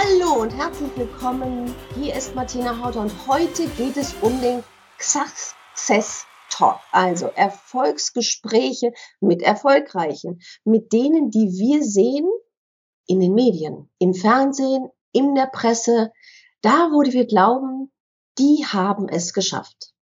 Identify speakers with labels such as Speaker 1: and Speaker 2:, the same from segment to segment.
Speaker 1: Hallo und herzlich willkommen. Hier ist Martina Hauter und heute geht es um den Success Talk, also Erfolgsgespräche mit Erfolgreichen, mit denen, die wir sehen in den Medien, im Fernsehen, in der Presse, da, wo wir glauben, die haben es geschafft.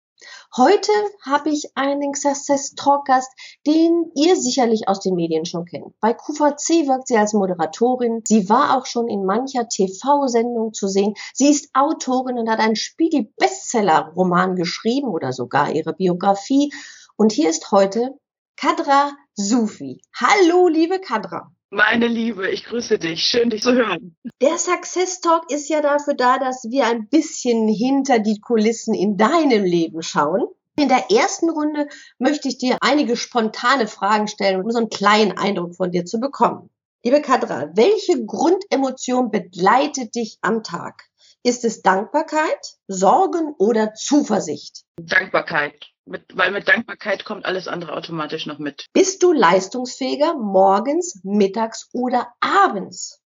Speaker 1: Heute habe ich einen Success Talk Gast, den ihr sicherlich aus den Medien schon kennt. Bei QVC wirkt sie als Moderatorin. Sie war auch schon in mancher TV-Sendung zu sehen. Sie ist Autorin und hat einen Spiegel-Bestseller-Roman geschrieben oder sogar ihre Biografie. Und hier ist heute Kadra Sufi. Hallo, liebe Kadra.
Speaker 2: Meine Liebe, ich grüße dich. Schön, dich zu hören.
Speaker 1: Der Success Talk ist ja dafür da, dass wir ein bisschen hinter die Kulissen in deinem Leben schauen. In der ersten Runde möchte ich dir einige spontane Fragen stellen, um so einen kleinen Eindruck von dir zu bekommen. Liebe Kadra, welche Grundemotion begleitet dich am Tag? Ist es Dankbarkeit, Sorgen oder Zuversicht?
Speaker 2: Dankbarkeit mit, weil mit Dankbarkeit kommt alles andere automatisch noch mit.
Speaker 1: Bist du leistungsfähiger morgens, mittags oder abends?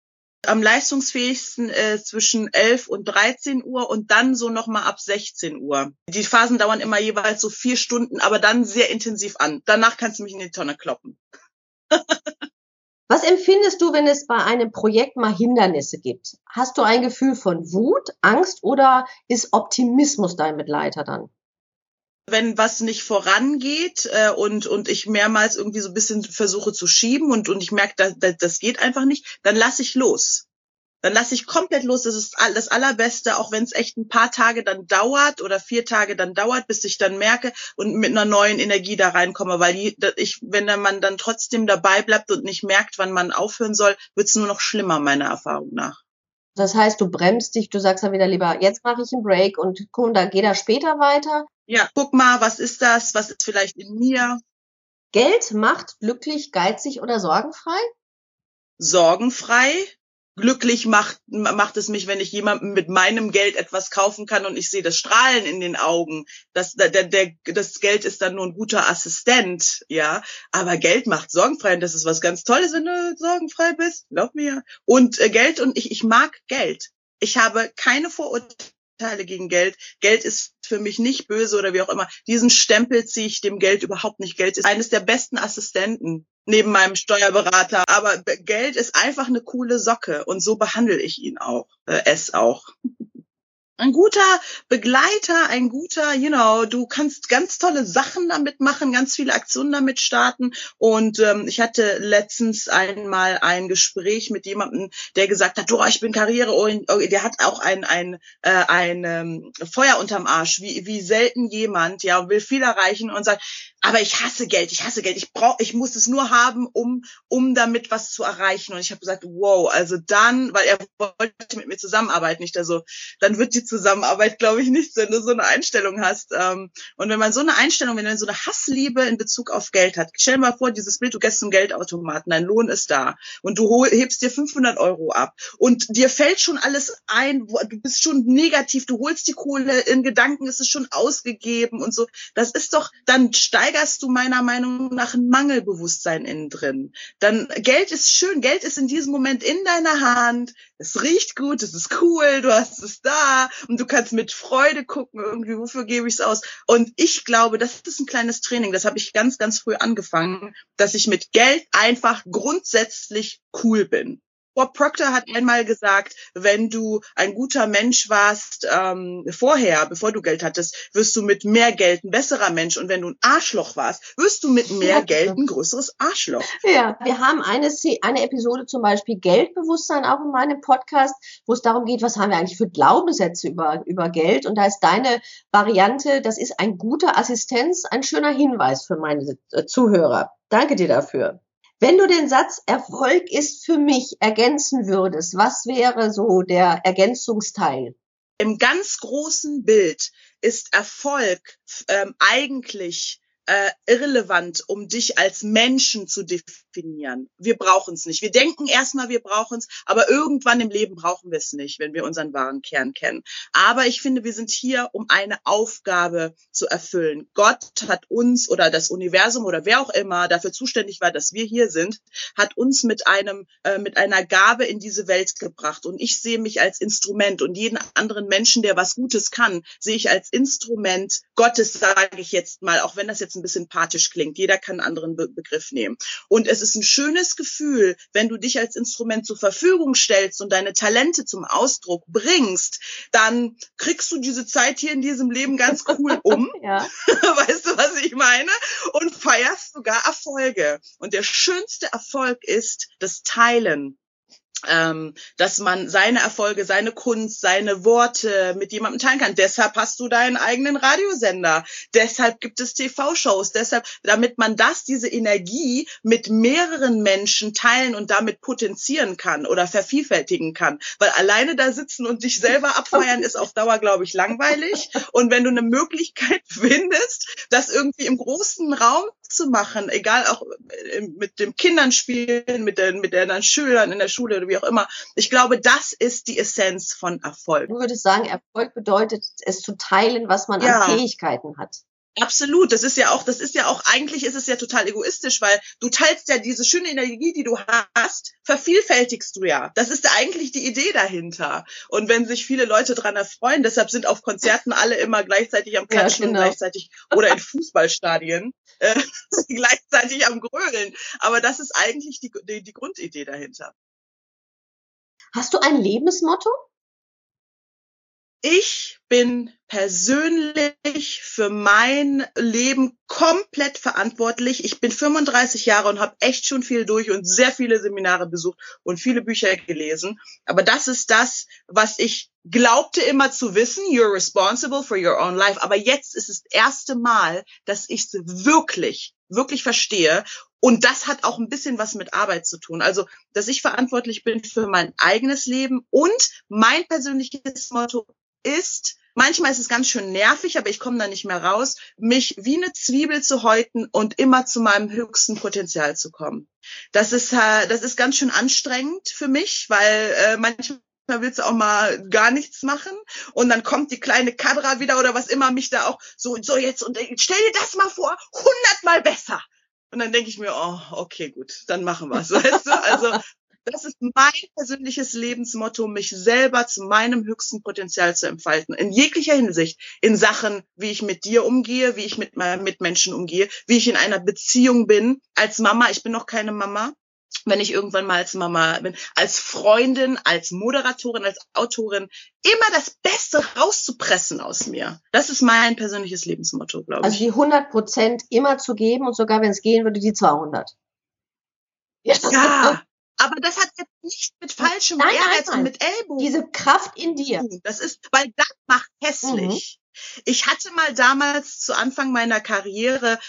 Speaker 2: Am leistungsfähigsten äh, zwischen 11 und 13 Uhr und dann so nochmal ab 16 Uhr. Die Phasen dauern immer jeweils so vier Stunden, aber dann sehr intensiv an. Danach kannst du mich in die Tonne kloppen.
Speaker 1: Was empfindest du, wenn es bei einem Projekt mal Hindernisse gibt? Hast du ein Gefühl von Wut, Angst oder ist Optimismus dein Mitleiter dann?
Speaker 2: Wenn was nicht vorangeht äh, und und ich mehrmals irgendwie so ein bisschen versuche zu schieben und und ich merke, das, das, das geht einfach nicht, dann lasse ich los. Dann lasse ich komplett los. Das ist das Allerbeste, auch wenn es echt ein paar Tage dann dauert oder vier Tage dann dauert, bis ich dann merke und mit einer neuen Energie da reinkomme. Weil die, ich, wenn man dann trotzdem dabei bleibt und nicht merkt, wann man aufhören soll, wird es nur noch schlimmer, meiner Erfahrung nach.
Speaker 1: Das heißt, du bremst dich, du sagst dann wieder lieber, jetzt mache ich einen Break und guck, da geht er später weiter.
Speaker 2: Ja, guck mal, was ist das? Was ist vielleicht in mir?
Speaker 1: Geld macht glücklich, geizig oder sorgenfrei?
Speaker 2: Sorgenfrei. Glücklich macht, macht es mich, wenn ich jemandem mit meinem Geld etwas kaufen kann und ich sehe das Strahlen in den Augen. Das, der, der, das Geld ist dann nur ein guter Assistent, ja. Aber Geld macht sorgenfrei und das ist was ganz Tolles, wenn du sorgenfrei bist. Glaub mir. Und äh, Geld und ich, ich mag Geld. Ich habe keine Vorurteile Vorteile gegen Geld. Geld ist für mich nicht böse oder wie auch immer. Diesen Stempel ziehe ich dem Geld überhaupt nicht. Geld ist eines der besten Assistenten neben meinem Steuerberater. Aber Geld ist einfach eine coole Socke und so behandle ich ihn auch, äh, es auch ein guter Begleiter, ein guter, you know, du kannst ganz tolle Sachen damit machen, ganz viele Aktionen damit starten. Und ähm, ich hatte letztens einmal ein Gespräch mit jemandem, der gesagt hat, oh, ich bin karriereorientiert, der hat auch ein, ein, äh, ein ähm, Feuer unterm Arsch, wie, wie selten jemand, ja, will viel erreichen und sagt, aber ich hasse Geld, ich hasse Geld, ich brauche, ich muss es nur haben, um, um damit was zu erreichen. Und ich habe gesagt, wow, also dann, weil er wollte mit mir zusammenarbeiten, nicht also, dann wird die Zusammenarbeit, glaube ich, nicht, wenn du so eine Einstellung hast. Ähm, und wenn man so eine Einstellung, wenn man so eine Hassliebe in Bezug auf Geld hat, stell dir mal vor, dieses Bild, du gehst zum Geldautomaten, dein Lohn ist da und du hebst dir 500 Euro ab und dir fällt schon alles ein, du bist schon negativ, du holst die Kohle in Gedanken, ist es schon ausgegeben und so. Das ist doch, dann steigerst du meiner Meinung nach ein Mangelbewusstsein innen drin. Dann Geld ist schön, Geld ist in diesem Moment in deiner Hand, es riecht gut, es ist cool, du hast es da und du kannst mit Freude gucken, irgendwie, wofür gebe ich es aus? Und ich glaube, das ist ein kleines Training, das habe ich ganz, ganz früh angefangen, dass ich mit Geld einfach grundsätzlich cool bin. Bob Proctor hat einmal gesagt, wenn du ein guter Mensch warst ähm, vorher, bevor du Geld hattest, wirst du mit mehr Geld ein besserer Mensch. Und wenn du ein Arschloch warst, wirst du mit mehr ja, Geld ein größeres Arschloch.
Speaker 1: Ja, wir haben eine, eine Episode zum Beispiel Geldbewusstsein auch in meinem Podcast, wo es darum geht, was haben wir eigentlich für Glaubenssätze über, über Geld. Und da ist deine Variante, das ist ein guter Assistenz, ein schöner Hinweis für meine äh, Zuhörer. Danke dir dafür. Wenn du den Satz Erfolg ist für mich ergänzen würdest, was wäre so der Ergänzungsteil?
Speaker 2: im ganz großen Bild ist Erfolg ähm, eigentlich äh, irrelevant, um dich als Menschen zu definieren. Wir brauchen es nicht. Wir denken erstmal, wir brauchen es, aber irgendwann im Leben brauchen wir es nicht, wenn wir unseren wahren Kern kennen. Aber ich finde, wir sind hier, um eine Aufgabe zu erfüllen. Gott hat uns oder das Universum oder wer auch immer dafür zuständig war, dass wir hier sind, hat uns mit einem äh, mit einer Gabe in diese Welt gebracht. Und ich sehe mich als Instrument und jeden anderen Menschen, der was Gutes kann, sehe ich als Instrument Gottes, sage ich jetzt mal, auch wenn das jetzt ein bisschen pathisch klingt. Jeder kann einen anderen Be Begriff nehmen. Und es ist ein schönes Gefühl, wenn du dich als Instrument zur Verfügung stellst und deine Talente zum Ausdruck bringst, dann kriegst du diese Zeit hier in diesem Leben ganz cool um. ja. Weißt du, was ich meine? Und feierst sogar Erfolge. Und der schönste Erfolg ist das Teilen ähm, dass man seine Erfolge, seine Kunst, seine Worte mit jemandem teilen kann. Deshalb hast du deinen eigenen Radiosender. Deshalb gibt es TV-Shows. Deshalb, damit man das, diese Energie mit mehreren Menschen teilen und damit potenzieren kann oder vervielfältigen kann. Weil alleine da sitzen und sich selber abfeiern ist auf Dauer, glaube ich, langweilig. Und wenn du eine Möglichkeit findest, das irgendwie im großen Raum zu machen, egal auch äh, mit den Kindern spielen, mit den, mit den Schülern in der Schule oder wie auch immer. Ich glaube, das ist die Essenz von Erfolg.
Speaker 1: Du würdest sagen, Erfolg bedeutet, es zu teilen, was man ja. an Fähigkeiten hat.
Speaker 2: Absolut, das ist ja auch, das ist ja auch, eigentlich ist es ja total egoistisch, weil du teilst ja diese schöne Energie, die du hast, vervielfältigst du ja. Das ist ja eigentlich die Idee dahinter. Und wenn sich viele Leute dran erfreuen, deshalb sind auf Konzerten alle immer gleichzeitig am Klatschen ja, genau. und gleichzeitig oder in Fußballstadien äh, gleichzeitig am Grölen. Aber das ist eigentlich die, die, die Grundidee dahinter.
Speaker 1: Hast du ein Lebensmotto?
Speaker 2: Ich bin persönlich für mein Leben komplett verantwortlich. Ich bin 35 Jahre und habe echt schon viel durch und sehr viele Seminare besucht und viele Bücher gelesen. Aber das ist das, was ich glaubte immer zu wissen. You're responsible for your own life. Aber jetzt ist es das erste Mal, dass ich es wirklich, wirklich verstehe. Und das hat auch ein bisschen was mit Arbeit zu tun. Also, dass ich verantwortlich bin für mein eigenes Leben und mein persönliches Motto ist, manchmal ist es ganz schön nervig, aber ich komme da nicht mehr raus, mich wie eine Zwiebel zu häuten und immer zu meinem höchsten Potenzial zu kommen. Das ist, äh, das ist ganz schön anstrengend für mich, weil äh, manchmal willst du auch mal gar nichts machen und dann kommt die kleine Kadra wieder oder was immer mich da auch so so jetzt und stell dir das mal vor, hundertmal besser. Und dann denke ich mir, oh, okay, gut, dann machen wir es, weißt du? Also das ist mein persönliches Lebensmotto, mich selber zu meinem höchsten Potenzial zu entfalten. In jeglicher Hinsicht. In Sachen, wie ich mit dir umgehe, wie ich mit meinen Mitmenschen umgehe, wie ich in einer Beziehung bin. Als Mama, ich bin noch keine Mama. Wenn ich irgendwann mal als Mama bin, als Freundin, als Moderatorin, als Autorin, immer das Beste rauszupressen aus mir. Das ist mein persönliches Lebensmotto, glaube
Speaker 1: ich. Also die 100 Prozent immer zu geben und sogar, wenn es gehen würde, die 200.
Speaker 2: Ja, ja aber das hat jetzt nicht mit falschem nein, Ehrgeiz nein, nein. und mit Ellbogen.
Speaker 1: Diese Kraft in dir.
Speaker 2: Das ist, weil das macht hässlich. Mhm. Ich hatte mal damals zu Anfang meiner Karriere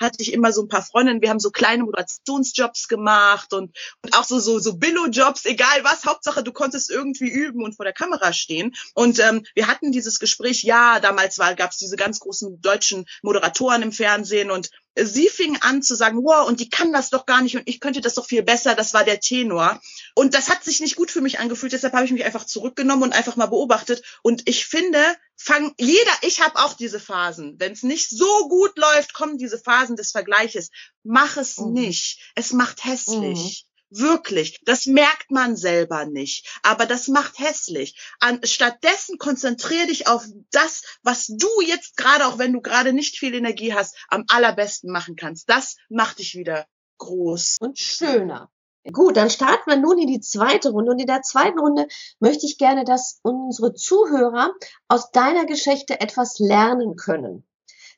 Speaker 2: hatte ich immer so ein paar Freundinnen, wir haben so kleine Moderationsjobs gemacht und, und auch so so so Billo-Jobs, egal was, Hauptsache du konntest irgendwie üben und vor der Kamera stehen. Und ähm, wir hatten dieses Gespräch, ja, damals war gab es diese ganz großen deutschen Moderatoren im Fernsehen und sie fing an zu sagen, wow, und die kann das doch gar nicht und ich könnte das doch viel besser. Das war der Tenor. Und das hat sich nicht gut für mich angefühlt. Deshalb habe ich mich einfach zurückgenommen und einfach mal beobachtet. Und ich finde, fang jeder, ich habe auch diese Phasen. Wenn es nicht so gut läuft, kommen diese Phasen des Vergleiches. Mach es mhm. nicht. Es macht hässlich. Wirklich. Das merkt man selber nicht. Aber das macht hässlich. An, stattdessen konzentriere dich auf das, was du jetzt gerade, auch wenn du gerade nicht viel Energie hast, am allerbesten machen kannst. Das macht dich wieder groß.
Speaker 1: Und schöner. Gut, dann starten wir nun in die zweite Runde. Und in der zweiten Runde möchte ich gerne, dass unsere Zuhörer aus deiner Geschichte etwas lernen können.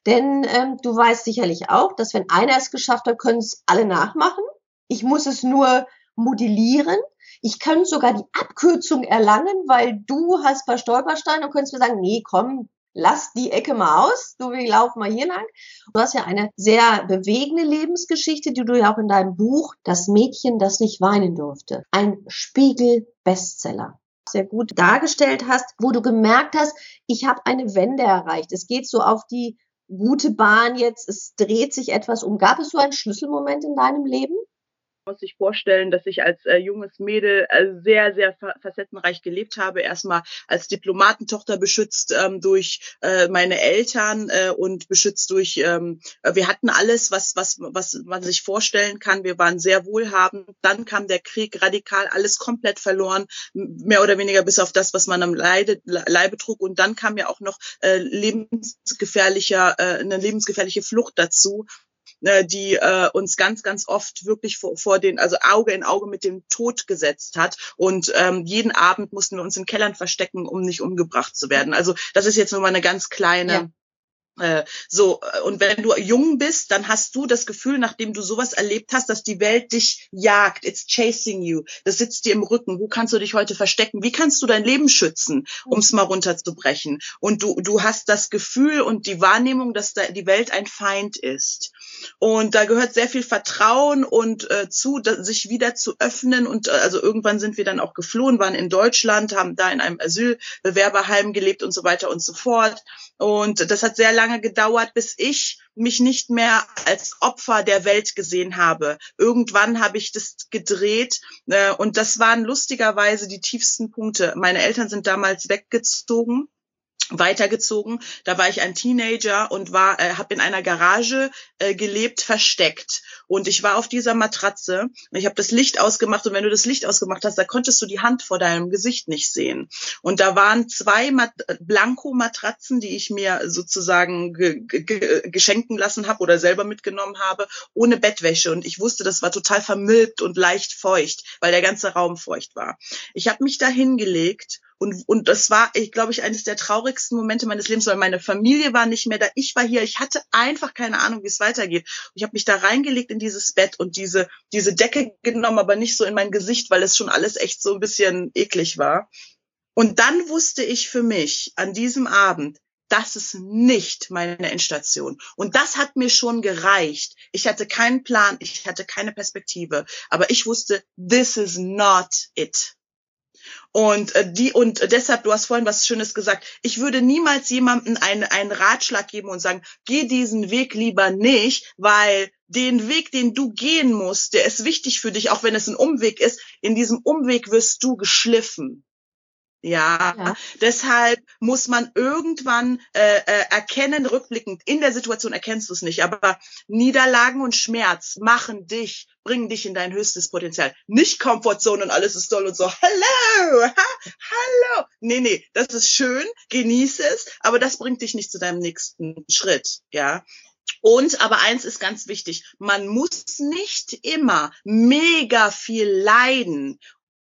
Speaker 1: Denn ähm, du weißt sicherlich auch, dass wenn einer es geschafft hat, können es alle nachmachen. Ich muss es nur modellieren. Ich kann sogar die Abkürzung erlangen, weil du hast ein paar Stolpersteine und könntest mir sagen, nee, komm, lass die Ecke mal aus, du, wir laufen mal hier lang. Du hast ja eine sehr bewegende Lebensgeschichte, die du ja auch in deinem Buch Das Mädchen, das nicht weinen durfte. Ein Spiegel-Bestseller. sehr gut dargestellt hast, wo du gemerkt hast, ich habe eine Wende erreicht. Es geht so auf die gute Bahn jetzt, es dreht sich etwas um. Gab es so einen Schlüsselmoment in deinem Leben?
Speaker 2: Muss sich vorstellen, dass ich als äh, junges Mädel äh, sehr, sehr facettenreich gelebt habe. Erstmal als Diplomatentochter beschützt ähm, durch äh, meine Eltern äh, und beschützt durch, ähm, wir hatten alles, was, was, was man sich vorstellen kann. Wir waren sehr wohlhabend. Dann kam der Krieg radikal, alles komplett verloren, mehr oder weniger bis auf das, was man am Leide, Leibe trug. Und dann kam ja auch noch äh, lebensgefährlicher, äh, eine lebensgefährliche Flucht dazu äh, die äh, uns ganz, ganz oft wirklich vor, vor den, also Auge in Auge mit dem Tod gesetzt hat. Und ähm, jeden Abend mussten wir uns in Kellern verstecken, um nicht umgebracht zu werden. Also das ist jetzt nur mal eine ganz kleine ja. Äh, so, äh, und wenn du jung bist, dann hast du das Gefühl, nachdem du sowas erlebt hast, dass die Welt dich jagt. It's chasing you. Das sitzt dir im Rücken. Wo kannst du dich heute verstecken? Wie kannst du dein Leben schützen, um es mal runterzubrechen? Und du, du hast das Gefühl und die Wahrnehmung, dass da die Welt ein Feind ist. Und da gehört sehr viel Vertrauen und äh, zu, sich wieder zu öffnen. Und äh, also irgendwann sind wir dann auch geflohen, waren in Deutschland, haben da in einem Asylbewerberheim gelebt und so weiter und so fort. Und das hat sehr lange gedauert, bis ich mich nicht mehr als Opfer der Welt gesehen habe. Irgendwann habe ich das gedreht äh, und das waren lustigerweise die tiefsten Punkte. Meine Eltern sind damals weggezogen weitergezogen. Da war ich ein Teenager und war, äh, habe in einer Garage äh, gelebt, versteckt. Und ich war auf dieser Matratze. Und ich habe das Licht ausgemacht und wenn du das Licht ausgemacht hast, da konntest du die Hand vor deinem Gesicht nicht sehen. Und da waren zwei Mat Blanko-Matratzen, die ich mir sozusagen ge ge geschenken lassen habe oder selber mitgenommen habe, ohne Bettwäsche. Und ich wusste, das war total vermilbt und leicht feucht, weil der ganze Raum feucht war. Ich habe mich da hingelegt und, und das war, ich glaube ich, eines der traurigsten Momente meines Lebens, weil meine Familie war nicht mehr da. Ich war hier. Ich hatte einfach keine Ahnung, wie es weitergeht. Ich habe mich da reingelegt in dieses Bett und diese, diese Decke genommen, aber nicht so in mein Gesicht, weil es schon alles echt so ein bisschen eklig war. Und dann wusste ich für mich an diesem Abend, das ist nicht meine Endstation. Und das hat mir schon gereicht. Ich hatte keinen Plan, ich hatte keine Perspektive, aber ich wusste, this is not it. Und äh, die und deshalb, du hast vorhin was Schönes gesagt. Ich würde niemals jemandem einen, einen Ratschlag geben und sagen, geh diesen Weg lieber nicht, weil den Weg, den du gehen musst, der ist wichtig für dich, auch wenn es ein Umweg ist. In diesem Umweg wirst du geschliffen. Ja, ja, deshalb muss man irgendwann äh, äh, erkennen, rückblickend, in der Situation erkennst du es nicht, aber Niederlagen und Schmerz machen dich, bringen dich in dein höchstes Potenzial. Nicht Komfortzone und alles ist toll und so, hallo, ha, hallo. Nee, nee, das ist schön, genieße es, aber das bringt dich nicht zu deinem nächsten Schritt, ja. Und aber eins ist ganz wichtig, man muss nicht immer mega viel leiden,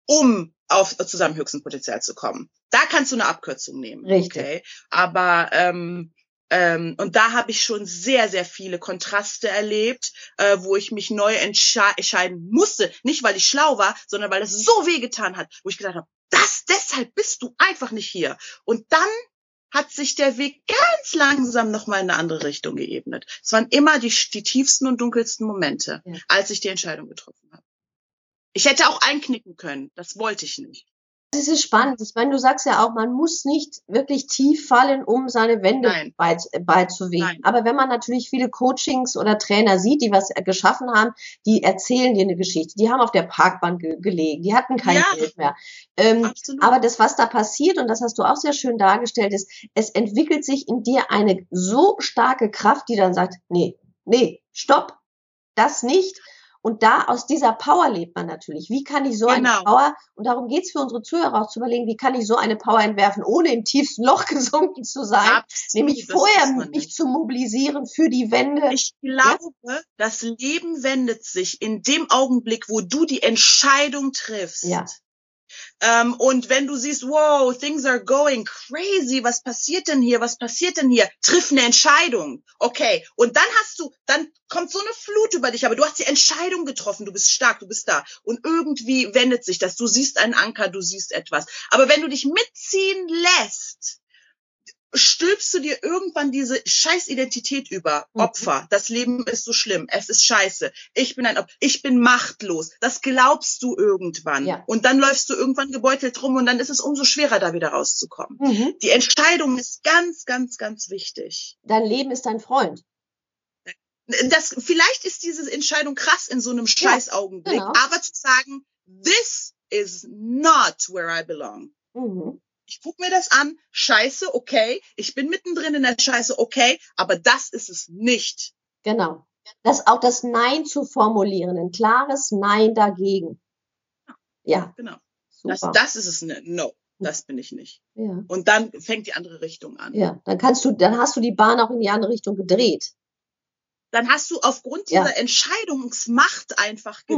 Speaker 2: um auf zu seinem höchsten Potenzial zu kommen. Da kannst du eine Abkürzung nehmen.
Speaker 1: Richtig. Okay?
Speaker 2: Aber ähm, ähm, und da habe ich schon sehr, sehr viele Kontraste erlebt, äh, wo ich mich neu entscheiden musste. Nicht, weil ich schlau war, sondern weil es so wehgetan hat, wo ich gesagt habe, das, deshalb bist du einfach nicht hier. Und dann hat sich der Weg ganz langsam nochmal in eine andere Richtung geebnet. Es waren immer die, die tiefsten und dunkelsten Momente, ja. als ich die Entscheidung getroffen habe. Ich hätte auch einknicken können. Das wollte ich nicht.
Speaker 1: Das ist spannend. Ich meine, du sagst ja auch, man muss nicht wirklich tief fallen, um seine Wände beizuwegen. Aber wenn man natürlich viele Coachings oder Trainer sieht, die was geschaffen haben, die erzählen dir eine Geschichte. Die haben auf der Parkbank ge gelegen, die hatten kein ja, Geld mehr. Ähm, aber das, was da passiert, und das hast du auch sehr schön dargestellt, ist, es entwickelt sich in dir eine so starke Kraft, die dann sagt, nee, nee, stopp, das nicht. Und da aus dieser Power lebt man natürlich. Wie kann ich so genau. eine Power, und darum geht's für unsere Zuhörer auch zu überlegen, wie kann ich so eine Power entwerfen, ohne im tiefsten Loch gesunken zu sein, Absolut, nämlich vorher mich zu mobilisieren für die Wende.
Speaker 2: Ich glaube, ja? das Leben wendet sich in dem Augenblick, wo du die Entscheidung triffst.
Speaker 1: Ja.
Speaker 2: Ähm, und wenn du siehst, wow, things are going crazy, was passiert denn hier, was passiert denn hier, triff eine Entscheidung. Okay, und dann hast du, dann kommt so eine Flut über dich, aber du hast die Entscheidung getroffen, du bist stark, du bist da. Und irgendwie wendet sich das, du siehst einen Anker, du siehst etwas. Aber wenn du dich mitziehen lässt, stülpst du dir irgendwann diese scheiß Identität über.
Speaker 1: Mhm.
Speaker 2: Opfer. Das Leben ist so schlimm. Es ist scheiße. Ich bin ein Opfer. Ich bin machtlos. Das glaubst du irgendwann.
Speaker 1: Ja.
Speaker 2: Und dann läufst du irgendwann gebeutelt rum und dann ist es umso schwerer, da wieder rauszukommen.
Speaker 1: Mhm.
Speaker 2: Die Entscheidung ist ganz, ganz, ganz wichtig.
Speaker 1: Dein Leben ist dein Freund.
Speaker 2: Das, vielleicht ist diese Entscheidung krass in so einem scheiß Augenblick,
Speaker 1: genau.
Speaker 2: aber zu sagen, this is not where I belong.
Speaker 1: Mhm.
Speaker 2: Ich guck mir das an, scheiße, okay, ich bin mittendrin in der Scheiße, okay, aber das ist es nicht.
Speaker 1: Genau. Das auch das Nein zu formulieren, ein klares Nein dagegen. Ja,
Speaker 2: Genau. Das, das ist es nicht. No, das bin ich nicht.
Speaker 1: ja.
Speaker 2: Und dann fängt die andere Richtung an.
Speaker 1: ja, dann kannst du, dann hast du die Bahn auch in die andere Richtung gedreht.
Speaker 2: Dann hast du aufgrund
Speaker 1: Ja.
Speaker 2: dieser Entscheidungsmacht einfach
Speaker 1: Mhm.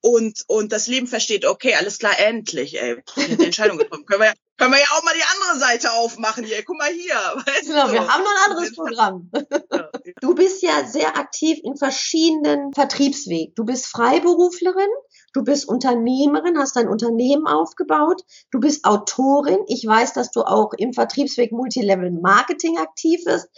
Speaker 2: Und, und das Leben versteht, okay, alles klar, endlich, ey, eine Entscheidung getroffen. können, wir ja, können wir ja auch mal die andere Seite aufmachen hier. Guck mal hier. Weißt
Speaker 1: Genau,
Speaker 2: du?
Speaker 1: wir haben noch ein anderes Programm.
Speaker 2: Ja.
Speaker 1: Du bist ja sehr aktiv in verschiedenen Vertriebswegen. Du bist Freiberuflerin, du bist Unternehmerin, hast dein Unternehmen aufgebaut, du bist Autorin. Ich weiß, dass du auch im Vertriebsweg Multilevel Marketing aktiv bist.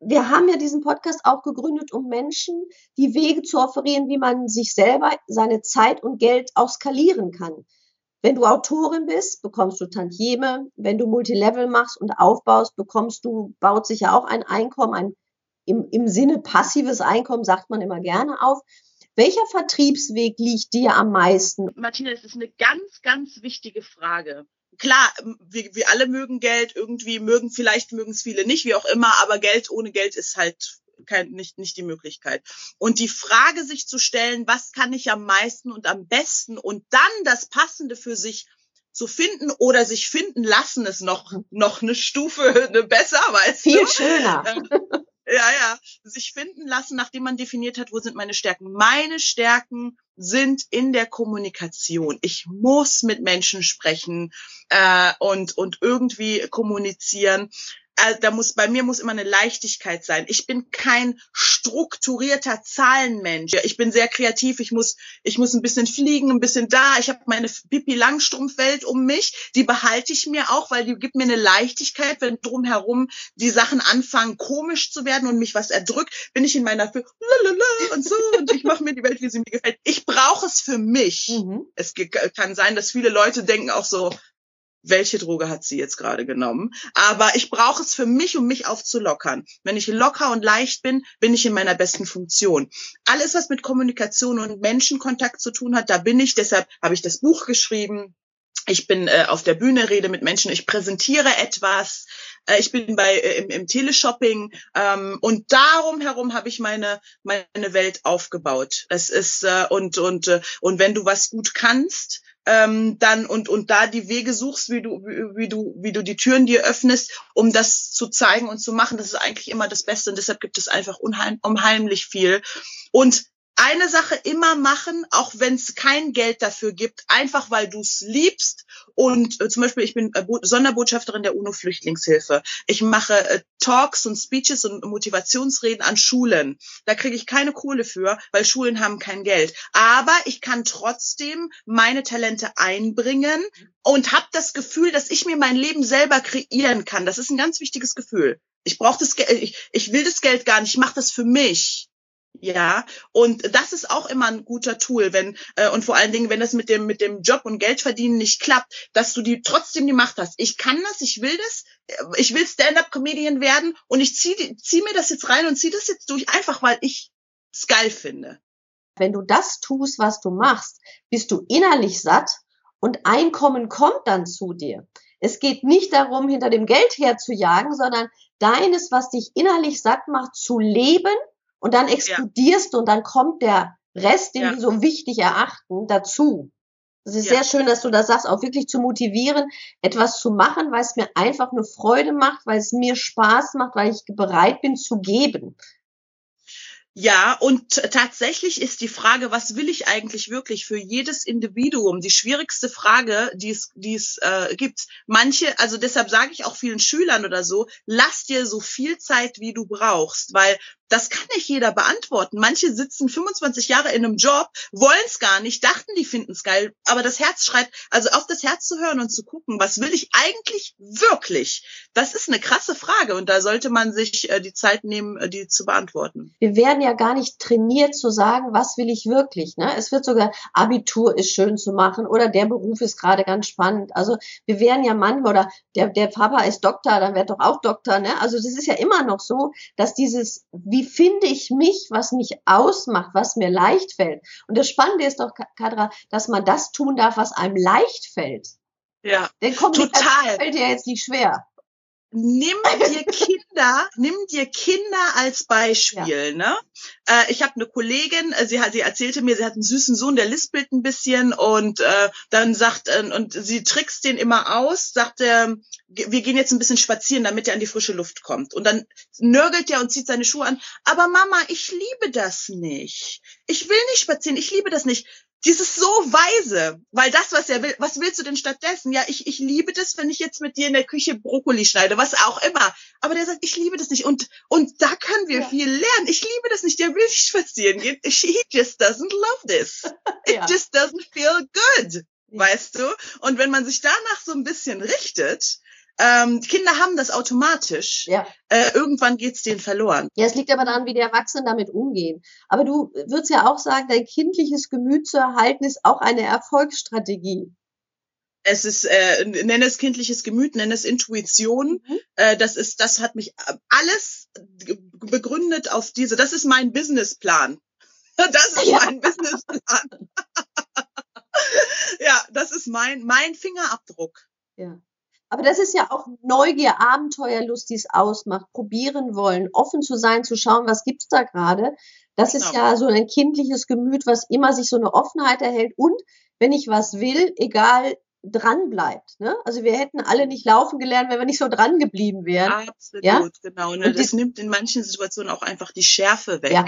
Speaker 1: Wir haben ja diesen Podcast auch gegründet, um Menschen die Wege zu offerieren, wie man sich selber, seine Zeit und Geld auch skalieren kann. Wenn du Autorin bist, bekommst du Tantieme. Wenn du Multilevel machst und aufbaust, bekommst du, baut sich ja auch ein Einkommen, ein im, im Sinne passives Einkommen sagt man immer gerne auf. Welcher Vertriebsweg liegt dir am meisten?
Speaker 2: Martina, das ist eine ganz, ganz wichtige Frage. Klar, wir, wir alle mögen Geld, irgendwie mögen, vielleicht mögen es viele nicht, wie auch immer, aber Geld ohne Geld ist halt kein, nicht, nicht die Möglichkeit. Und die Frage sich zu stellen, was kann ich am meisten und am besten und dann das Passende für sich zu finden oder sich finden lassen, ist noch, noch eine Stufe eine besser, weißt
Speaker 1: Viel
Speaker 2: du?
Speaker 1: schöner.
Speaker 2: Ja, ja, sich finden lassen, nachdem man definiert hat, wo sind meine Stärken. Meine Stärken sind in der Kommunikation. Ich muss mit Menschen sprechen äh, und und irgendwie kommunizieren. Also da muss bei mir muss immer eine Leichtigkeit sein. Ich bin kein strukturierter Zahlenmensch. Ich bin sehr kreativ. Ich muss ich muss ein bisschen fliegen, ein bisschen da. Ich habe meine Pipi Langstrumpfwelt um mich. Die behalte ich mir auch, weil die gibt mir eine Leichtigkeit, wenn drumherum die Sachen anfangen komisch zu werden und mich was erdrückt, bin ich in meiner Fü- lalala und so und ich mache mir die Welt, wie sie mir gefällt. Ich brauche es für mich.
Speaker 1: Mhm.
Speaker 2: Es kann sein, dass viele Leute denken auch so, welche Droge hat sie jetzt gerade genommen? Aber ich brauche es für mich, um mich aufzulockern. Wenn ich locker und leicht bin, bin ich in meiner besten Funktion. Alles, was mit Kommunikation und Menschenkontakt zu tun hat, da bin ich. Deshalb habe ich das Buch geschrieben. Ich bin äh, auf der Bühne, rede mit Menschen, ich präsentiere etwas. Äh, ich bin bei äh, im, im Teleshopping ähm, und darum herum habe ich meine meine Welt aufgebaut. Es ist äh, und und äh, und wenn du was gut kannst, ähm, dann und und da die Wege suchst, wie du wie, wie du wie du die Türen dir öffnest, um das zu zeigen und zu machen, das ist eigentlich immer das Beste. Und deshalb gibt es einfach unheim, unheimlich viel. Und eine Sache immer machen, auch wenn es kein Geld dafür gibt, einfach weil du es liebst. Und äh, zum Beispiel, ich bin äh, Bo Sonderbotschafterin der UNO-Flüchtlingshilfe. Ich mache äh, Talks und Speeches und Motivationsreden an Schulen. Da kriege ich keine Kohle für, weil Schulen haben kein Geld. Aber ich kann trotzdem meine Talente einbringen und habe das Gefühl, dass ich mir mein Leben selber kreieren kann. Das ist ein ganz wichtiges Gefühl. Ich brauche das Geld, ich, ich will das Geld gar nicht, ich mache das für mich. Ja, und das ist auch immer ein guter Tool, wenn äh, und vor allen Dingen, wenn das mit dem mit dem Job und Geldverdienen nicht klappt, dass du die trotzdem die Macht hast. Ich kann das, ich will das, äh, ich will Stand-up-Comedian werden und ich zieh, zieh mir das jetzt rein und zieh das jetzt durch, einfach weil ich es geil finde.
Speaker 1: Wenn du das tust, was du machst, bist du innerlich satt und Einkommen kommt dann zu dir. Es geht nicht darum, hinter dem Geld herzujagen, sondern deines, was dich innerlich satt macht, zu leben und dann explodierst du und dann kommt der Rest, den
Speaker 2: Ja.
Speaker 1: wir so wichtig erachten, dazu. Es ist
Speaker 2: Ja.
Speaker 1: sehr schön, dass du das sagst, auch wirklich zu motivieren, etwas zu machen, weil es mir einfach eine Freude macht, weil es mir Spaß macht, weil ich bereit bin zu geben.
Speaker 2: Ja, und tatsächlich ist die Frage, was will ich eigentlich wirklich für jedes Individuum die schwierigste Frage, die es, die es äh, gibt. Manche, also deshalb sage ich auch vielen Schülern oder so, lass dir so viel Zeit, wie du brauchst, weil das kann nicht jeder beantworten. Manche sitzen 25 Jahre in einem Job, wollen es gar nicht, dachten, die finden es geil, aber das Herz schreit, also auf das Herz zu hören und zu gucken, was will ich eigentlich wirklich? Das ist eine krasse Frage und da sollte man sich äh, die Zeit nehmen, äh, die zu beantworten.
Speaker 1: Wir werden ja gar nicht trainiert zu sagen, was will ich wirklich. Ne? Es wird sogar, Abitur ist schön zu machen oder der Beruf ist gerade ganz spannend. Also wir werden ja manchmal, oder der, der Papa ist Doktor, dann wird doch auch Doktor. Ne? Also das ist ja immer noch so, dass dieses, wie finde ich mich, was mich ausmacht, was mir leicht fällt. Und das Spannende ist doch, Kadra, dass man das tun darf, was einem leicht fällt.
Speaker 2: Ja,
Speaker 1: Denn total. fällt dir jetzt nicht schwer
Speaker 2: nimm dir Kinder, nimm dir Kinder als Beispiel. Ja. Ne? Äh, ich habe eine Kollegin, äh, sie hat, sie erzählte mir, sie hat einen süßen Sohn, der lispelt ein bisschen und äh, dann sagt äh, und sie trickst den immer aus, sagt er, wir gehen jetzt ein bisschen spazieren, damit er an die frische Luft kommt. Und dann nörgelt er und zieht seine Schuhe an. Aber Mama, ich liebe das nicht. Ich will nicht spazieren. Ich liebe das nicht dieses so weise, weil das, was er will, was willst du denn stattdessen? Ja, ich, ich liebe das, wenn ich jetzt mit dir in der Küche Brokkoli schneide, was auch immer. Aber der sagt, ich liebe das nicht. Und, und da können wir ja. viel lernen. Ich liebe das nicht. Der will nicht spazieren gehen. He just doesn't love this. It ja. just doesn't feel good. Weißt du? Und wenn man sich danach so ein bisschen richtet, ähm, Kinder haben das automatisch. Ja. Äh, irgendwann geht's denen verloren.
Speaker 1: Ja, es liegt aber daran, wie die Erwachsenen damit umgehen. Aber du würdest ja auch sagen, dein kindliches Gemüt zu erhalten ist auch eine Erfolgsstrategie.
Speaker 2: Es ist, äh, nenne es kindliches Gemüt, nenne es Intuition. Mhm. Äh, das ist, das hat mich alles begründet auf diese. Das ist mein Businessplan. Das ist ja. mein Businessplan. ja, das ist mein mein Fingerabdruck.
Speaker 1: Ja. Aber das ist ja auch Neugier, Abenteuerlust, die es ausmacht, probieren wollen, offen zu sein, zu schauen, was gibt's da gerade. Das ist genau. ja so ein kindliches Gemüt, was immer sich so eine Offenheit erhält. Und wenn ich was will, egal dran bleibt. Ne? Also wir hätten alle nicht laufen gelernt, wenn wir nicht so dran geblieben wären.
Speaker 2: Absolut, ja? genau. Ne? Das nimmt in manchen Situationen auch einfach die Schärfe weg. Ja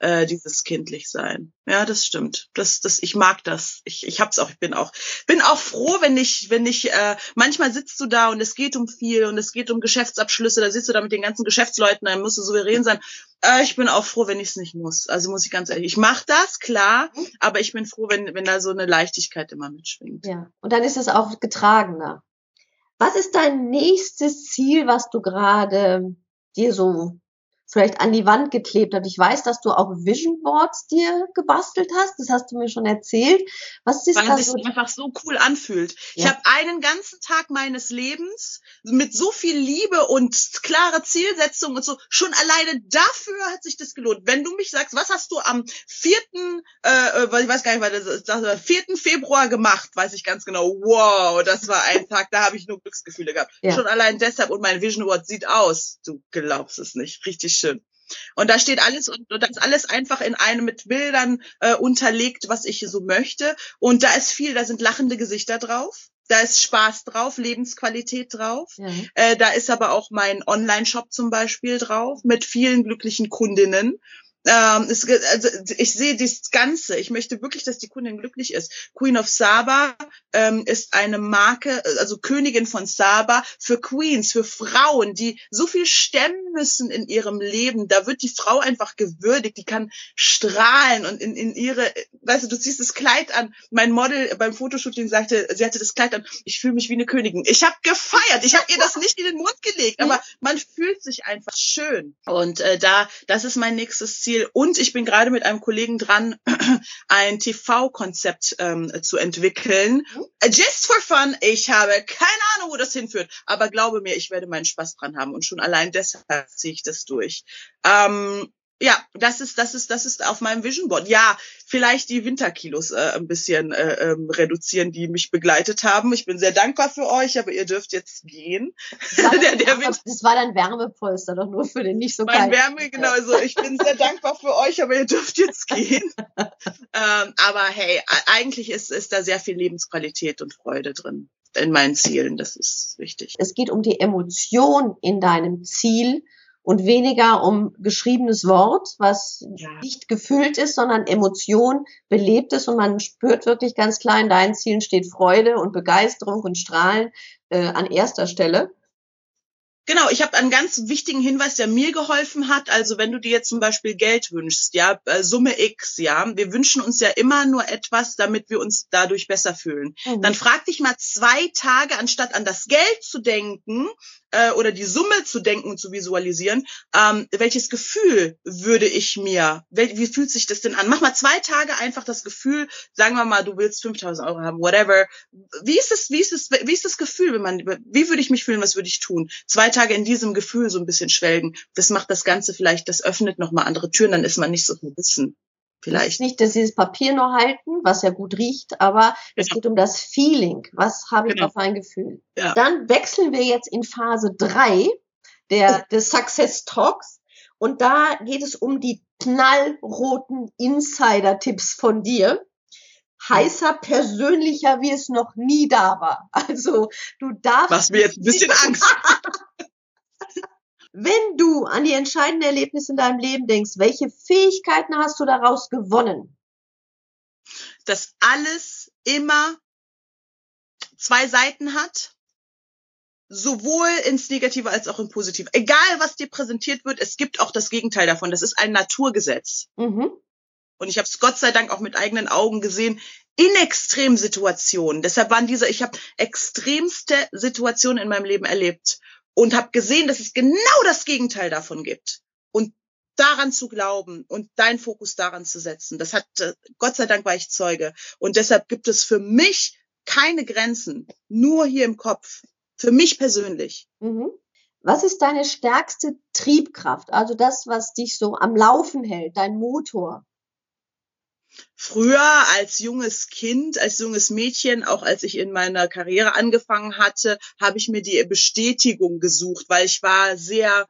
Speaker 2: äh, dieses kindlich sein. Ja, das stimmt. Das, das, ich mag das. Ich, ich hab's auch. Ich bin auch, bin auch froh, wenn ich, wenn ich, äh, manchmal sitzt du da und es geht um viel und es geht um Geschäftsabschlüsse. Da sitzt du da mit den ganzen Geschäftsleuten, dann musst du souverän sein. Äh, ich bin auch froh, wenn ich es nicht muss. Also muss ich ganz ehrlich. Ich mache das klar, aber ich bin froh, wenn, wenn da so eine Leichtigkeit immer mitschwingt.
Speaker 1: Ja. Und dann ist es auch getragener. Was ist dein nächstes Ziel, was du gerade dir so vielleicht an die Wand geklebt hat. Ich weiß, dass du auch Vision Boards dir gebastelt hast. Das hast du mir schon erzählt.
Speaker 2: Was ist Weil das? Weil es sich einfach so cool anfühlt. Ja. Ich habe einen ganzen Tag meines Lebens mit so viel Liebe und klare Zielsetzung und so. Schon alleine dafür hat sich das gelohnt. Wenn du mich sagst, was hast du am vierten, äh, ich weiß gar nicht, was das, das vierten Februar gemacht, weiß ich ganz genau. Wow, das war ein Tag, da habe ich nur Glücksgefühle gehabt. Ja. Schon allein deshalb und mein Vision Board sieht aus. Du glaubst es nicht. Richtig schön. Und da steht alles und, und das ist alles einfach in einem mit Bildern äh, unterlegt, was ich so möchte. Und da ist viel, da sind lachende Gesichter drauf. Da ist Spaß drauf, Lebensqualität drauf. Ja. Äh, da ist aber auch mein Online-Shop zum Beispiel drauf mit vielen glücklichen Kundinnen. Ähm, es, also ich sehe das Ganze. Ich möchte wirklich, dass die Kundin glücklich ist. Queen of Saba ähm, ist eine Marke, also Königin von Saba für Queens, für Frauen, die so viel stemmen müssen in ihrem Leben. Da wird die Frau einfach gewürdigt. Die kann strahlen und in, in ihre, weißt du, du ziehst das Kleid an. Mein Model beim Fotoshooting sagte, sie hatte das Kleid an. Ich fühle mich wie eine Königin. Ich habe gefeiert. Ich habe ihr das nicht in den Mund gelegt, aber man fühlt sich einfach schön. Und äh, da, das ist mein nächstes Ziel Ziel. Und ich bin gerade mit einem Kollegen dran, ein TV-Konzept ähm, zu entwickeln. Mhm. Just for fun. Ich habe keine Ahnung, wo das hinführt. Aber glaube mir, ich werde meinen Spaß dran haben. Und schon allein deshalb ziehe ich das durch. Ähm, ja, das ist, das ist, das ist auf meinem Vision Board. Ja, vielleicht die Winterkilos äh, ein bisschen äh, ähm, reduzieren, die mich begleitet haben. Ich bin sehr dankbar für euch, aber ihr dürft jetzt gehen.
Speaker 1: Das war, der, der das war dein Wärmepolster, doch nur für den nicht so
Speaker 2: Mein Wärme, genau so. Ich bin sehr dankbar für euch, aber ihr dürft jetzt gehen. ähm, aber hey, eigentlich ist, ist da sehr viel Lebensqualität und Freude drin in meinen Zielen. Das ist wichtig.
Speaker 1: Es geht um die Emotion in deinem Ziel und weniger um geschriebenes Wort, was
Speaker 2: Ja.
Speaker 1: nicht gefüllt ist, sondern Emotion belebt ist und man spürt wirklich ganz klar, in deinen Zielen steht Freude und Begeisterung und Strahlen äh, an erster Stelle.
Speaker 2: Genau, ich habe einen ganz wichtigen Hinweis, der mir geholfen hat. Also wenn du dir jetzt zum Beispiel Geld wünschst, ja, äh, Summe X, ja, wir wünschen uns ja immer nur etwas, damit wir uns dadurch besser fühlen.
Speaker 1: Mhm.
Speaker 2: Dann frag dich mal zwei Tage, anstatt an das Geld zu denken äh, oder die Summe zu denken und zu visualisieren, ähm, welches Gefühl würde ich mir, wel, wie fühlt sich das denn an? Mach mal zwei Tage einfach das Gefühl, sagen wir mal, du willst 5000 Euro haben, whatever. Wie ist es, wie ist es, wie ist das Gefühl, wenn man, wie würde ich mich fühlen, was würde ich tun? Zwei Tage in diesem Gefühl so ein bisschen schwelgen, das macht das Ganze vielleicht, das öffnet nochmal andere Türen, dann ist man nicht so verbissen. Vielleicht.
Speaker 1: nicht, dass sie das Papier nur halten, was ja gut riecht, aber es
Speaker 2: Genau.
Speaker 1: geht um das Feeling. Was habe ich
Speaker 2: Genau.
Speaker 1: auf ein Gefühl?
Speaker 2: Ja.
Speaker 1: Dann wechseln wir jetzt in Phase drei der, des Success Talks. Und da geht es um die knallroten Insider-Tipps von dir. Heißer, persönlicher, wie es noch nie da war. Also, du darfst.
Speaker 2: Machst mir jetzt ein bisschen Angst.
Speaker 1: Wenn du an die entscheidenden Erlebnisse in deinem Leben denkst, welche Fähigkeiten hast du daraus gewonnen?
Speaker 2: dass alles immer zwei Seiten hat, sowohl ins Negative als auch im Positive. Egal, was dir präsentiert wird, es gibt auch das Gegenteil davon. Das ist ein Naturgesetz.
Speaker 1: Mhm.
Speaker 2: Und ich habe es Gott sei Dank auch mit eigenen Augen gesehen in Extremsituationen. Deshalb waren diese, ich habe extremste Situationen in meinem Leben erlebt und habe gesehen, dass es genau das Gegenteil davon gibt. Und daran zu glauben und deinen Fokus daran zu setzen, das hat, äh, Gott sei Dank war ich Zeuge. Und deshalb gibt es für mich keine Grenzen, nur hier im Kopf. Für mich persönlich.
Speaker 1: Mhm. Was ist deine stärkste Triebkraft? Also das, was dich so am Laufen hält, dein Motor?
Speaker 2: Früher als junges Kind, als junges Mädchen, auch als ich in meiner Karriere angefangen hatte, habe ich mir die Bestätigung gesucht, weil ich war sehr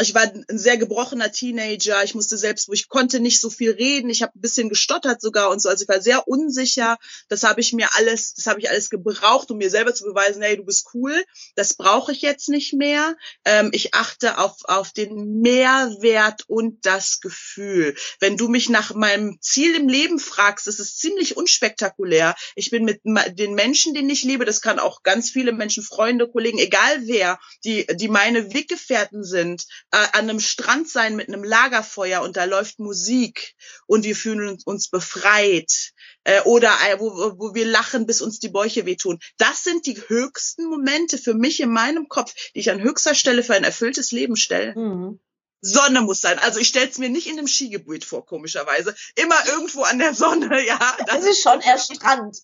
Speaker 2: ich war ein sehr gebrochener Teenager. Ich musste selbst, ich konnte nicht so viel reden. Ich habe ein bisschen gestottert sogar und so. Also ich war sehr unsicher. Das habe ich mir alles, das habe ich alles gebraucht, um mir selber zu beweisen, hey, du bist cool. Das brauche ich jetzt nicht mehr. Ähm, ich achte auf auf den Mehrwert und das Gefühl. Wenn du mich nach meinem Ziel im Leben fragst, das ist ziemlich unspektakulär. Ich bin mit den Menschen, denen ich liebe, das kann auch ganz viele Menschen, Freunde, Kollegen, egal wer, die die meine Weggefährten sind, äh, an einem Strand sein mit einem Lagerfeuer und da läuft Musik und wir fühlen uns, befreit äh, oder äh, wo, wo- wir lachen, bis uns die Bäuche wehtun. Das sind die höchsten Momente für mich in meinem Kopf, die ich an höchster Stelle für ein erfülltes Leben stelle.
Speaker 1: Mhm.
Speaker 2: Sonne muss sein. Also ich stelle es mir nicht in einem Skigebiet vor, komischerweise. Immer irgendwo an der Sonne, ja.
Speaker 1: Das ist schon eher Strand.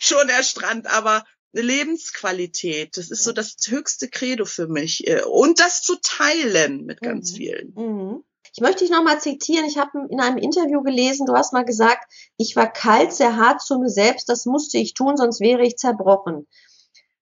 Speaker 2: schon der Strand, aber eine Lebensqualität, das ist so das höchste Credo für mich. äh, Und das zu teilen mit ganz
Speaker 1: Mhm.
Speaker 2: vielen.
Speaker 1: Mhm. Ich möchte dich nochmal zitieren. Ich habe in einem Interview gelesen, du hast mal gesagt, ich war kalt, sehr hart zu mir selbst, das musste ich tun, sonst wäre ich zerbrochen.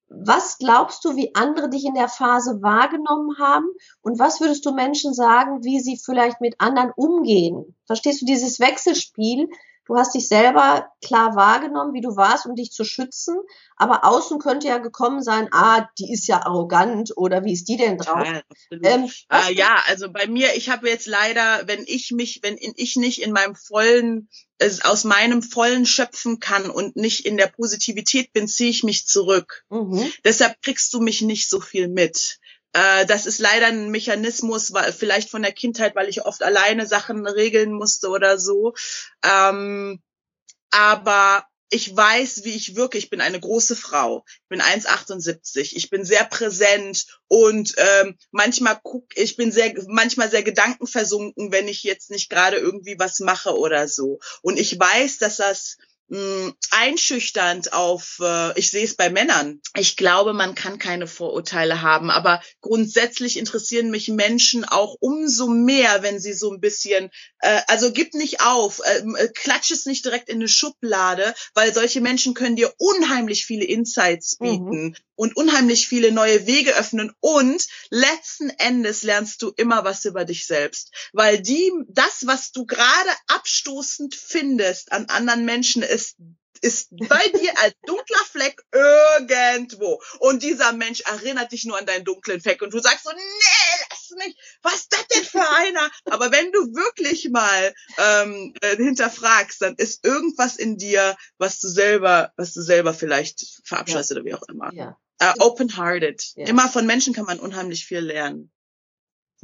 Speaker 1: Was glaubst du, wie andere dich in der Phase wahrgenommen haben? Und was würdest du Menschen sagen, wie sie vielleicht mit anderen umgehen? Verstehst du dieses Wechselspiel? Du hast dich selber klar wahrgenommen, wie du warst, um dich zu schützen. Aber außen könnte ja gekommen sein, ah, die ist ja arrogant oder wie ist die denn drauf?
Speaker 2: Ja.
Speaker 1: Ähm,
Speaker 2: äh, ja, also bei mir, ich habe jetzt leider, wenn ich mich, wenn ich nicht in meinem vollen, es aus meinem vollen schöpfen kann und nicht in der Positivität bin, ziehe ich mich zurück.
Speaker 1: Mhm.
Speaker 2: Deshalb kriegst du mich nicht so viel mit. Äh, Das ist leider ein Mechanismus, weil vielleicht von der Kindheit, weil ich oft alleine Sachen regeln musste oder so. Ähm, aber ich weiß, wie ich wirke. Ich bin eine große Frau. Ich bin 1,78. Ich bin sehr präsent und ähm, manchmal guck, ich bin sehr, manchmal sehr gedankenversunken, wenn ich jetzt nicht gerade irgendwie was mache oder so. Und ich weiß, dass das mh, einschüchternd auf, äh, ich sehe es bei Männern. Ich glaube, man kann keine Vorurteile haben, aber grundsätzlich interessieren mich Menschen auch umso mehr, wenn sie so ein bisschen, äh, also gib nicht auf, ähm, äh, klatsch es nicht direkt in eine Schublade, weil solche Menschen können dir unheimlich viele Insights bieten und unheimlich viele neue Wege öffnen und letzten Endes lernst du immer was über dich selbst, weil die das, was du gerade abstoßend findest an anderen Menschen, ist ist bei dir als dunkler Fleck irgendwo. Und dieser Mensch erinnert dich nur an deinen dunklen Fleck. Und du sagst so, nee, lass nicht. Was ist das denn für einer? Aber wenn du wirklich mal ähm, äh, hinterfragst, dann ist irgendwas in dir, was du selber, was du selber vielleicht verabscheust ja. oder wie auch immer. Ja. Uh, Open-hearted. Ja. Immer von Menschen kann man unheimlich viel lernen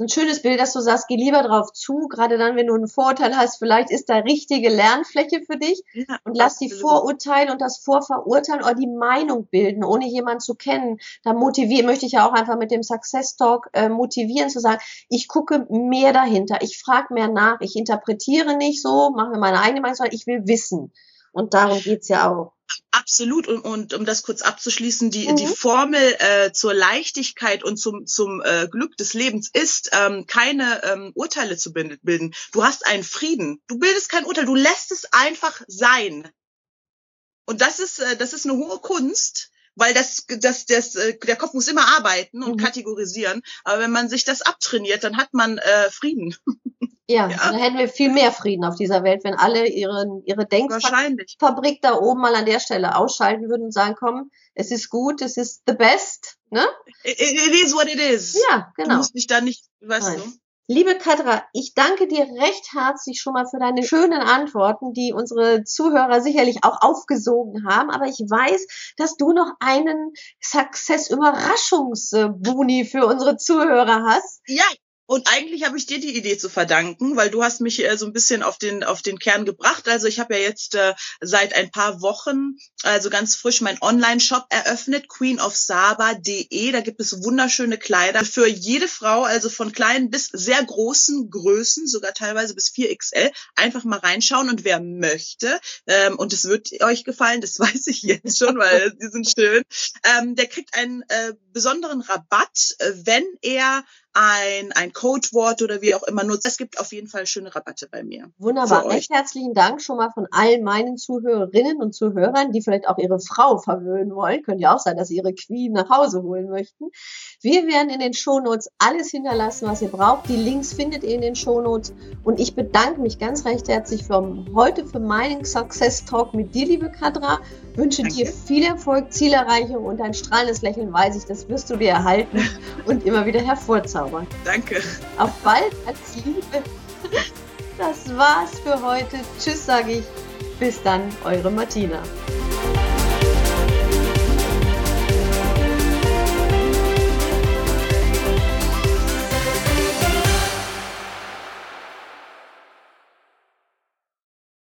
Speaker 1: ein schönes Bild, dass du sagst, geh lieber drauf zu, gerade dann, wenn du einen Vorteil hast, vielleicht ist da richtige Lernfläche für dich ja, und lass die Vorurteile und das Vorverurteilen oder die Meinung bilden, ohne jemanden zu kennen. Da motivieren, möchte ich ja auch einfach mit dem Success Talk äh, motivieren zu sagen, ich gucke mehr dahinter, ich frage mehr nach, ich interpretiere nicht so, mache mir meine eigene Meinung, sondern ich will wissen. Und darum geht's ja auch.
Speaker 2: Absolut. Und, und um das kurz abzuschließen, die, mhm. die Formel äh, zur Leichtigkeit und zum, zum äh, Glück des Lebens ist, ähm, keine ähm, Urteile zu bilden. Du hast einen Frieden. Du bildest kein Urteil. Du lässt es einfach sein. Und das ist, äh, das ist eine hohe Kunst, weil das, das, das, äh, der Kopf muss immer arbeiten und mhm. kategorisieren. Aber wenn man sich das abtrainiert, dann hat man äh, Frieden.
Speaker 1: Ja, ja, dann hätten wir viel mehr Frieden auf dieser Welt, wenn alle ihre, ihre Denkfabrik da oben mal an der Stelle ausschalten würden und sagen, komm, es ist gut, es ist the best, ne?
Speaker 2: It, it is what it is.
Speaker 1: Ja, genau.
Speaker 2: Du musst dich da nicht, weißt Nein. du?
Speaker 1: Liebe Katra, ich danke dir recht herzlich schon mal für deine schönen Antworten, die unsere Zuhörer sicherlich auch aufgesogen haben. Aber ich weiß, dass du noch einen Success-Überraschungsboni für unsere Zuhörer hast.
Speaker 2: Ja, und eigentlich habe ich dir die Idee zu verdanken, weil du hast mich äh, so ein bisschen auf den auf den Kern gebracht. Also ich habe ja jetzt äh, seit ein paar Wochen, also ganz frisch, mein Online-Shop eröffnet, queenofsaba.de. Da gibt es wunderschöne Kleider für jede Frau, also von kleinen bis sehr großen Größen, sogar teilweise bis 4XL. Einfach mal reinschauen und wer möchte, ähm, und es wird euch gefallen, das weiß ich jetzt schon, weil die sind schön, ähm, der kriegt einen äh, besonderen Rabatt, äh, wenn er ein, ein Codewort oder wie auch immer nutzt. Es gibt auf jeden Fall schöne Rabatte bei mir.
Speaker 1: Wunderbar. Recht herzlichen Dank schon mal von allen meinen Zuhörerinnen und Zuhörern, die vielleicht auch ihre Frau verwöhnen wollen. Könnte ja auch sein, dass sie ihre Queen nach Hause holen möchten. Wir werden in den Shownotes alles hinterlassen, was ihr braucht. Die Links findet ihr in den Shownotes. Und ich bedanke mich ganz recht herzlich für heute für meinen Success Talk mit dir, liebe Kadra. Wünsche Danke. dir viel Erfolg, Zielerreichung und ein strahlendes Lächeln weiß ich, das wirst du dir erhalten und immer wieder hervorzaubern zaubern.
Speaker 2: Danke.
Speaker 1: Auf bald, als Liebe. Das war's für heute. Tschüss, sage ich. Bis dann, eure Martina.